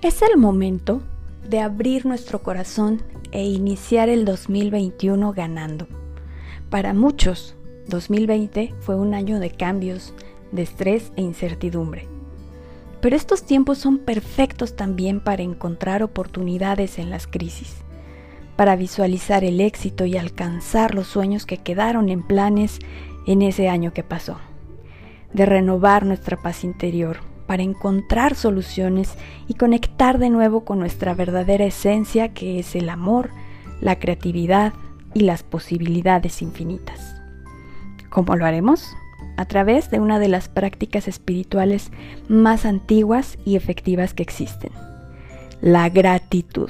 Es el momento de abrir nuestro corazón e iniciar el 2021 ganando. Para muchos, 2020 fue un año de cambios, de estrés e incertidumbre. Pero estos tiempos son perfectos también para encontrar oportunidades en las crisis, para visualizar el éxito y alcanzar los sueños que quedaron en planes en ese año que pasó, de renovar nuestra paz interior, para encontrar soluciones y conectar de nuevo con nuestra verdadera esencia que es el amor, la creatividad y las posibilidades infinitas. ¿Cómo lo haremos? A través de una de las prácticas espirituales más antiguas y efectivas que existen, la gratitud.